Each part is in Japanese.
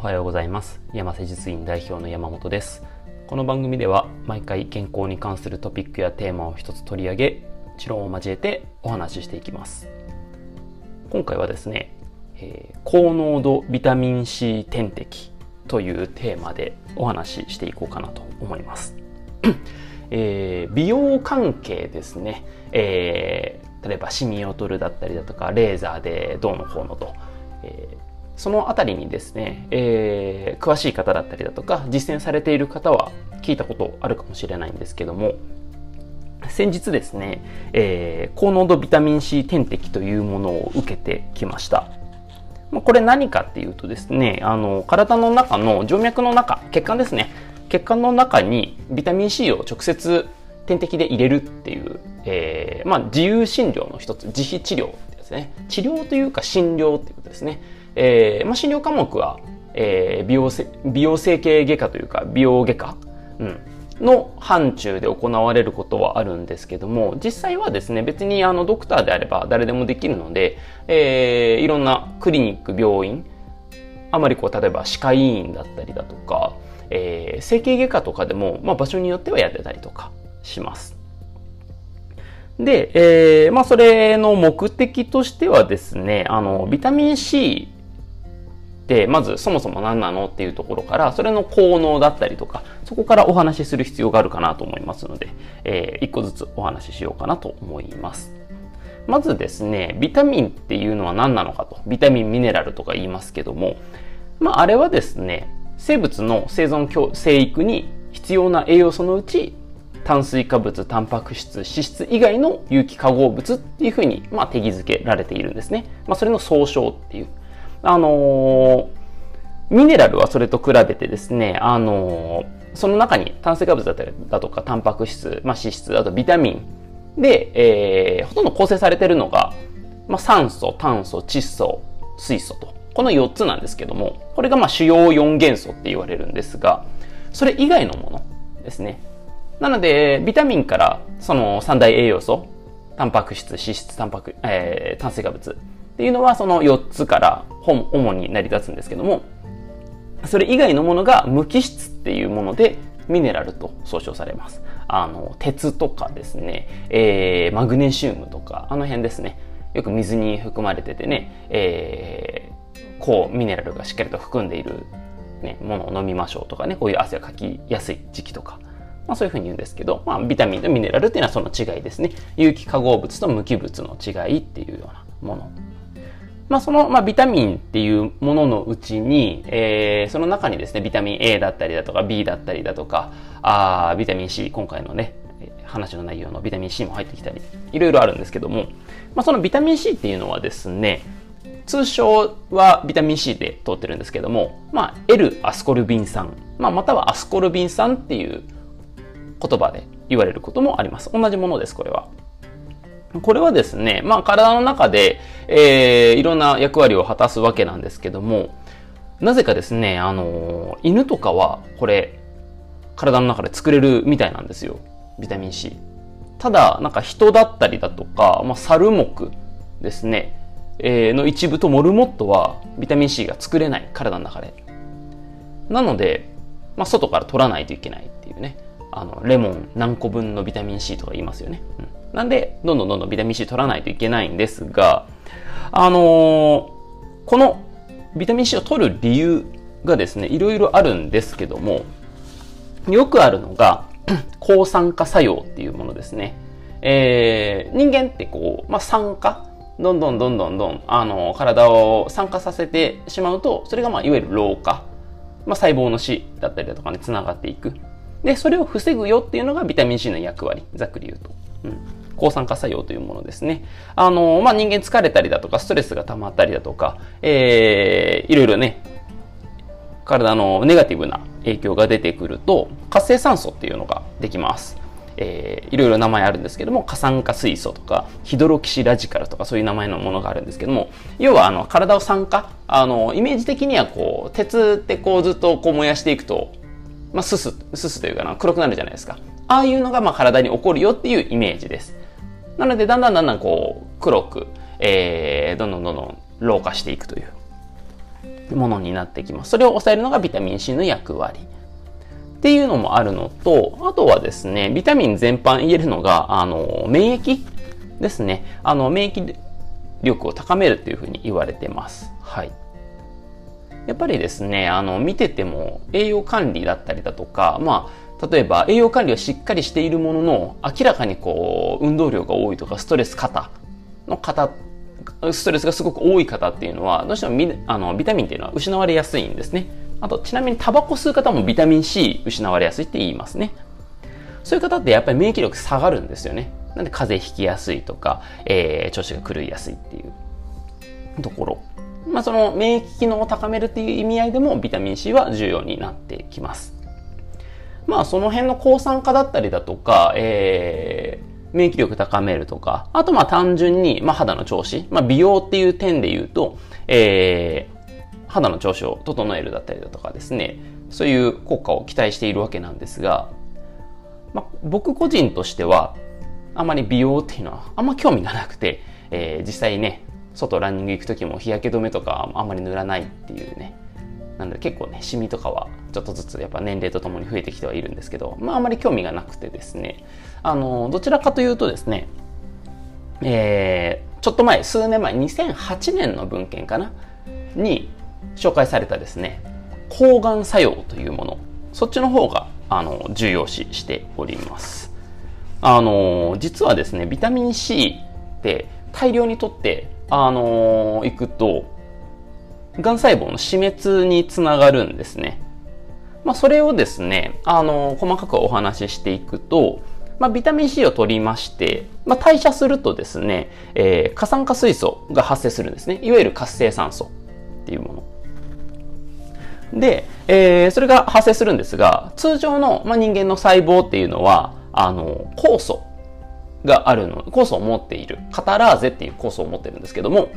おはようございます。山瀬実院代表の山本です。この番組では毎回健康に関するトピックやテーマを一つ取り上げ知論を交えてお話ししていきます。今回はですね、えー、高濃度ビタミン C 点滴というテーマでお話ししていこうかなと思います。えー、美容関係ですね、えー、例えばシミを取るだったりだとかレーザーでどうのこうのと、えー、そのあたりにですね、えー、詳しい方だったりだとか、実践されている方は聞いたことあるかもしれないんですけども、先日ですね、えー、高濃度ビタミン C 点滴というものを受けてきました。これ何かっていうとですね、あの、体の中の静脈の中、血管ですね。血管の中にビタミン C を直接点滴で入れるっていう、えー、まあ自由診療の一つ、自費治療ですね。治療というか診療っていうことですね。えー、まあ、診療科目は、えー、美容美容整形外科というか美容外科、うん、の範疇で行われることはあるんですけども、実際はですね、別にあのドクターであれば誰でもできるので、えー、いろんなクリニック、病院、あまりこう、例えば歯科医院だったりだとか、えー、整形外科とかでも、まあ場所によってはやってたりとかします。で、えー、まあそれの目的としてはですね、あの、ビタミン C まずそもそも何なのっていうところからそれの効能だったりとかそこからお話しする必要があるかなと思いますので、えー、一個ずつお話ししようかなと思いますまずですねビタミンっていうのは何なのかとビタミンミネラルとか言いますけどもまああれはですね生物の生存生育に必要な栄養素のうち炭水化物、タンパク質、脂質以外の有機化合物っていうふうに、まあ、定義づけられているんですね。まあ、それの総称っていうあの、ミネラルはそれと比べてですね、あの、その中に炭水化物だったりだとか、タンパク質、まあ、脂質、あとビタミンで、えー、ほとんど構成されているのが、まあ、酸素、炭素、窒素、水素と。この4つなんですけども、これがまあ主要4元素って言われるんですが、それ以外のものですね。なので、ビタミンからその三大栄養素、タンパク質、脂質、タンパク、えー、炭水化物っていうのはその4つから主に成り立つんですけども、それ以外のものが無機質っていうものでミネラルと総称されます。あの、鉄とかですね、えー、マグネシウムとか、あの辺ですね。よく水に含まれててね、えー、こう、ミネラルがしっかりと含んでいる、ね、ものを飲みましょうとかね、こういう汗をかきやすい時期とか、まあそういうふうに言うんですけど、まあビタミンとミネラルっていうのはその違いですね。有機化合物と無機物の違いっていうようなものまあ、その、まあ、ビタミンっていうもののうちに、えー、その中にですね、ビタミン A だったりだとか B だったりだとか、あビタミン C、今回のね、話の内容のビタミン C も入ってきたり、いろいろあるんですけども、まあ、そのビタミン C っていうのはですね、通称はビタミン C で通ってるんですけども、まあ、L アスコルビン酸、まあ、またはアスコルビン酸っていう言葉で言われることもあります。同じものです、これは。これはですね、まあ体の中で、えー、いろんな役割を果たすわけなんですけども、なぜかですね、あの、犬とかはこれ、体の中で作れるみたいなんですよ。ビタミン C。ただ、なんか人だったりだとか、まあ、サル目ですね、えー、の一部とモルモットはビタミン C が作れない、体の中で。なので、まあ、外から取らないといけないっていうね。あの、レモン何個分のビタミン C とか言いますよね。うんなんで、どんどんどんどんビタミン C 取らないといけないんですが、あのー、このビタミン C を取る理由がですね、いろいろあるんですけども、よくあるのが、抗酸化作用っていうものですね。えー、人間ってこう、まあ、酸化どんどんどんどんどん、あの、体を酸化させてしまうと、それがまあ、いわゆる老化。まあ、細胞の死だったりだとかにつながっていく。で、それを防ぐよっていうのがビタミン C の役割。ざっくり言うと。うん。抗酸化作用というものですね。あの、まあ、人間疲れたりだとか、ストレスが溜まったりだとか、えー、いろいろね、体のネガティブな影響が出てくると、活性酸素っていうのができます。えー、いろいろ名前あるんですけども、過酸化水素とか、ヒドロキシラジカルとかそういう名前のものがあるんですけども、要はあの、体を酸化、あの、イメージ的にはこう、鉄ってこうずっとこう燃やしていくと、まあ、すす、すすというかな、黒くなるじゃないですか。ああいうのがまあ体に起こるよっていうイメージです。なので、だんだんだんだんこう、黒く、えー、どんどんどんどん老化していくという。ものになってきます。それを抑えるのがビタミン C の役割。っていうのもあるのと、あとはですね、ビタミン全般言えるのが、あの、免疫ですね。あの、免疫力を高めるっていうふうに言われてます。はい。やっぱりですね、あの、見てても栄養管理だったりだとか、まあ、例えば栄養管理をしっかりしているものの、明らかにこう、運動量が多いとか、ストレス型の方、ストレスがすごく多い方っていうのは、どうしてもあのビタミンっていうのは失われやすいんですね。あと、ちなみにタバコ吸う方もビタミン C 失われやすいって言いますね。そういう方ってやっぱり免疫力下がるんですよね。なんで風邪ひきやすいとか、えー、調子が狂いやすいっていうところ。まあ、その免疫機能を高めるっていう意味合いでもビタミン C は重要になってきます。まあ、その辺の抗酸化だったりだとか、えー、免疫力高めるとか、あとまあ単純に、まあ、肌の調子、まあ、美容っていう点で言うと、えー、肌の調子を整えるだったりだとかですね、そういう効果を期待しているわけなんですが、まあ、僕個人としては、あまり美容っていうのはあんま興味がなくて、えー、実際ね、外ランニング行く時も日焼け止めとかあんまり塗らないっていうね。なので結構ね、シミとかはちょっとずつやっぱ年齢とともに増えてきてはいるんですけど、まああまり興味がなくてですね、あの、どちらかというとですね、えー、ちょっと前、数年前、2008年の文献かなに紹介されたですね、抗がん作用というもの、そっちの方が、あの、重要視しております。あの、実はですね、ビタミン C って大量にとってあの、いくと、がん細胞の死滅につながるんですね。まあ、それをですね、あの、細かくお話ししていくと、まあ、ビタミン C を取りまして、まあ、代謝するとですね、えー、過酸化水素が発生するんですね。いわゆる活性酸素っていうもの。で、えー、それが発生するんですが、通常の、まあ、人間の細胞っていうのは、あの、酵素があるの、酵素を持っている、カタラーゼっていう酵素を持ってるんですけども、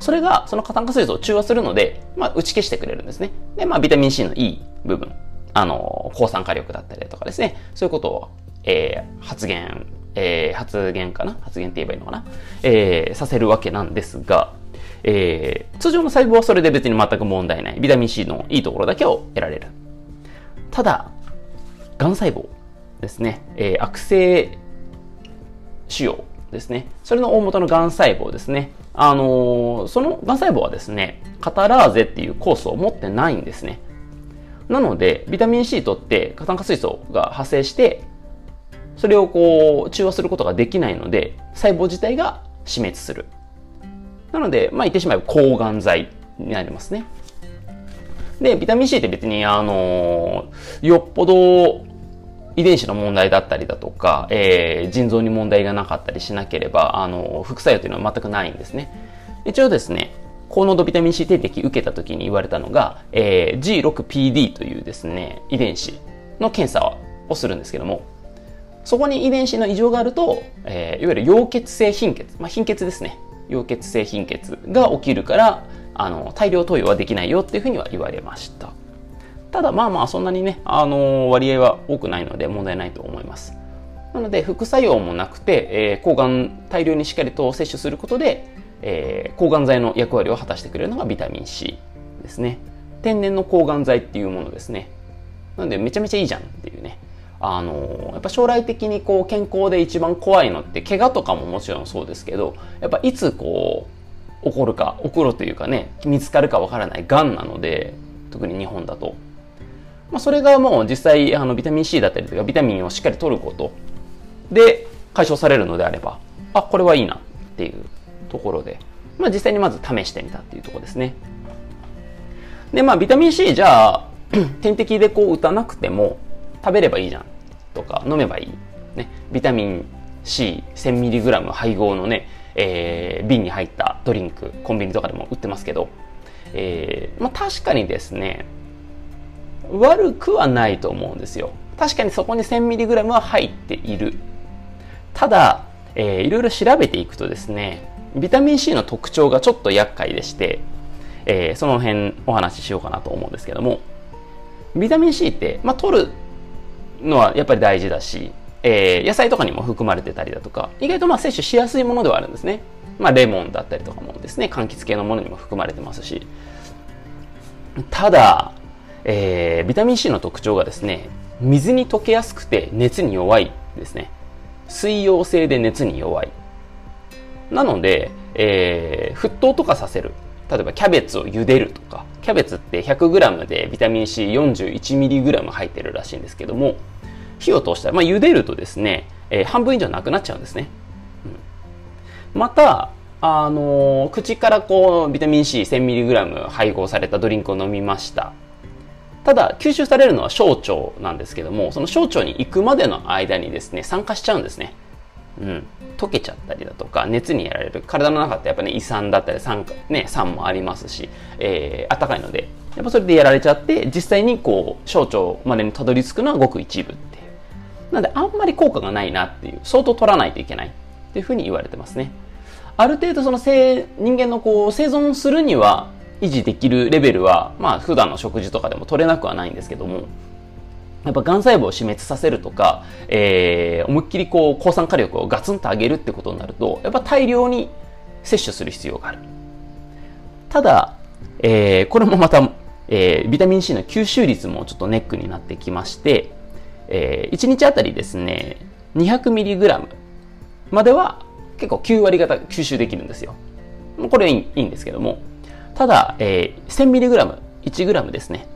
それがその過炭化水素を中和するので、まあ、打ち消してくれるんですね。で、まあ、ビタミン C のいい部分、あの、抗酸化力だったりとかですね、そういうことを、えー、発言、えー、発言かな？発言って言えばいいのかな？えー、させるわけなんですが、えー、通常の細胞はそれで別に全く問題ない。ビタミン C のいいところだけを得られる。ただ、癌細胞ですね、えー、悪性腫瘍ですね。それの大元の癌細胞ですね。あのー、その癌細胞はですね、カタラーゼっていう酵素を持ってないんですね。なので、ビタミン C とって過炭化水素が発生して、それをこう、中和することができないので、細胞自体が死滅する。なので、まあ言ってしまえば抗がん剤になりますね。で、ビタミン C って別に、あのー、よっぽど遺伝子の問題だったりだとか、えー、腎臓に問題がなかったりしなければ、あの、副作用というのは全くないんですね。一応ですね、高濃度ビタミン C 点滴受けた時に言われたのが、えー、G6PD というですね、遺伝子の検査をするんですけども、そこに遺伝子の異常があると、えー、いわゆる溶血性貧血、まあ、貧血ですね。溶血性貧血が起きるから、あの、大量投与はできないよっていうふうには言われました。ただまあまあそんなにね、あの割合は多くないので問題ないと思います。なので副作用もなくて、えー、抗がん大量にしっかりと摂取することで、えー、抗がん剤の役割を果たしてくれるのがビタミン C ですね。天然の抗がん剤っていうものですね。なのでめちゃめちゃいいじゃんっていうね。あのやっぱ将来的にこう健康で一番怖いのって怪我とかももちろんそうですけど、やっぱいつこう起こるか、起こるというかね、見つかるかわからない癌なので、特に日本だと。まあ、それがもう実際あのビタミン C だったりとかビタミンをしっかり取ることで解消されるのであればあこれはいいなっていうところで、まあ、実際にまず試してみたっていうところですね。でまあビタミン C じゃあ 点滴でこう打たなくても食べればいいじゃんとか飲めばいい、ね、ビタミン C1000mg 配合のね、えー、瓶に入ったドリンクコンビニとかでも売ってますけど、えーまあ、確かにですね悪くはないと思うんですよ。確かにそこに 1000mg は入っている。ただ、えー、いろいろ調べていくとですね、ビタミン C の特徴がちょっと厄介でして、えー、その辺お話ししようかなと思うんですけども、ビタミン C って、まあ、取るのはやっぱり大事だし、えー、野菜とかにも含まれてたりだとか、意外とまあ摂取しやすいものではあるんですね。まあ、レモンだったりとかもですね、柑橘系のものにも含まれてますし、ただ、えー、ビタミン C の特徴がですね、水に溶けやすくて熱に弱いですね。水溶性で熱に弱い。なので、えー、沸騰とかさせる。例えばキャベツを茹でるとか、キャベツって 100g でビタミン C41mg 入ってるらしいんですけども、火を通したら、まあ、茹でるとですね、えー、半分以上なくなっちゃうんですね。うん、また、あのー、口からこう、ビタミン C1000mg 配合されたドリンクを飲みました。ただ、吸収されるのは小腸なんですけども、その小腸に行くまでの間にですね、酸化しちゃうんですね。うん。溶けちゃったりだとか、熱にやられる。体の中ってやっぱね、胃酸だったり酸化、ね、酸もありますし、えー、暖かいので、やっぱそれでやられちゃって、実際にこう、小腸までにたどり着くのはごく一部っていう。なので、あんまり効果がないなっていう、相当取らないといけないっていうふうに言われてますね。ある程度その、人間のこう、生存するには、維持できるレベルは、まあ普段の食事とかでも取れなくはないんですけども、やっぱ癌細胞を死滅させるとか、えー、思いっきりこう抗酸化力をガツンと上げるってことになると、やっぱ大量に摂取する必要がある。ただ、えー、これもまた、えー、ビタミン C の吸収率もちょっとネックになってきまして、えー、1日あたりですね、200mg までは結構9割方吸収できるんですよ。これいいんですけども、ただ、えー、1000mg、1g ですね。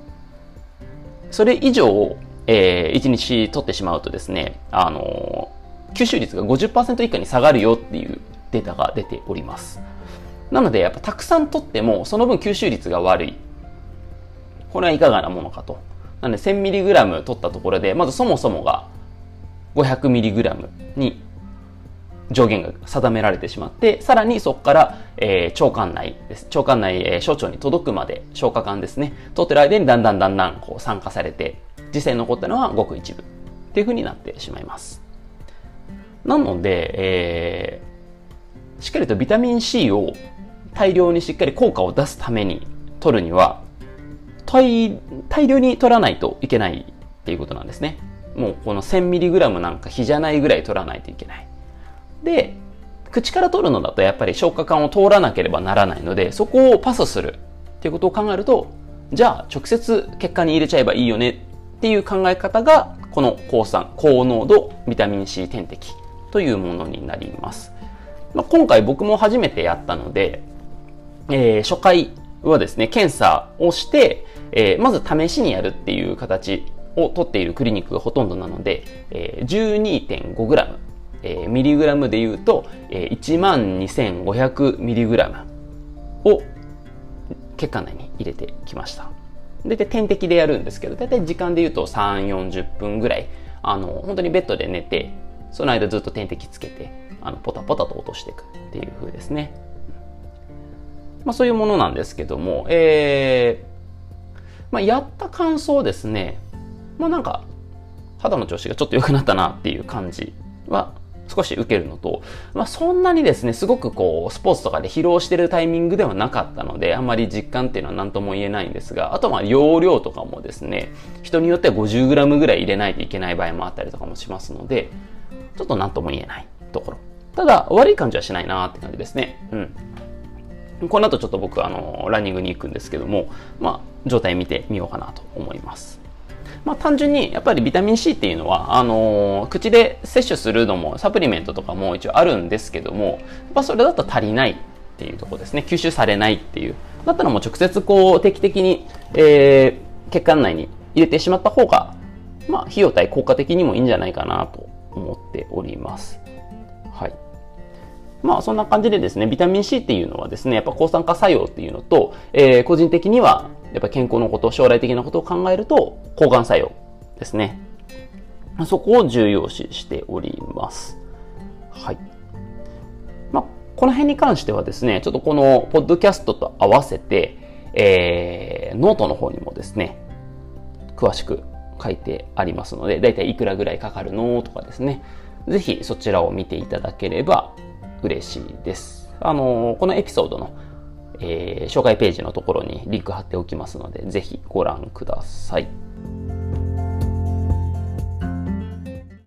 それ以上、えー、1日取ってしまうとですね、あのー、吸収率が50%以下に下がるよっていうデータが出ております。なので、やっぱたくさん取っても、その分吸収率が悪い。これはいかがなものかと。なので、1000mg 取ったところで、まずそもそもが 500mg に上限が定められてしまって、さらにそこから、えー、腸管内です。腸管内、えー、小腸に届くまで、消化管ですね。取ってる間にだんだんだんだんこう酸化されて、実際に残ったのはごく一部。っていう風になってしまいます。なので、えー、しっかりとビタミン C を大量にしっかり効果を出すために取るには、大大量に取らないといけないっていうことなんですね。もうこの 1000mg なんか比じゃないぐらい取らないといけない。で、口から取るのだとやっぱり消化管を通らなければならないので、そこをパスするっていうことを考えると、じゃあ直接血管に入れちゃえばいいよねっていう考え方が、この抗酸、高濃度ビタミン C 点滴というものになります。まあ、今回僕も初めてやったので、えー、初回はですね、検査をして、えー、まず試しにやるっていう形を取っているクリニックがほとんどなので、えー、12.5g えー、ミリグラムで言うと、えー、12,500ミリグラムを血管内に入れてきました。大体点滴でやるんですけど、大体時間で言うと3、40分ぐらい、あの、本当にベッドで寝て、その間ずっと点滴つけて、あの、ポタポタと落としていくっていう風ですね。まあそういうものなんですけども、えー、まあやった感想ですね、まあなんか、肌の調子がちょっと良くなったなっていう感じは少し受けるのと、まあ、そんなにですね、すごくこう、スポーツとかで疲労してるタイミングではなかったので、あんまり実感っていうのは何とも言えないんですが、あとまあ、容量とかもですね、人によっては 50g ぐらい入れないといけない場合もあったりとかもしますので、ちょっと何とも言えないところ。ただ、悪い感じはしないなって感じですね。うん。この後ちょっと僕、あの、ランニングに行くんですけども、まあ、状態見てみようかなと思います。まあ、単純にやっぱりビタミン C っていうのはあのー、口で摂取するのもサプリメントとかも一応あるんですけどもやっそれだと足りないっていうとこですね。吸収されないっていう。だったらもう直接こう定期的に、えー、血管内に入れてしまった方がまあ費用対効果的にもいいんじゃないかなと思っております。はい。まあそんな感じでですね、ビタミン C っていうのはですね、やっぱ抗酸化作用っていうのと、えー、個人的にはやっぱ健康のこと、将来的なことを考えると、抗がん作用ですね。そこを重要視しております。はい。まあ、この辺に関してはですね、ちょっとこのポッドキャストと合わせて、えー、ノートの方にもですね、詳しく書いてありますので、だいたいいくらぐらいかかるのとかですね、ぜひそちらを見ていただければ嬉しいです。あの、このエピソードのえー、紹介ページのところにリンク貼っておきますので、ぜひご覧ください。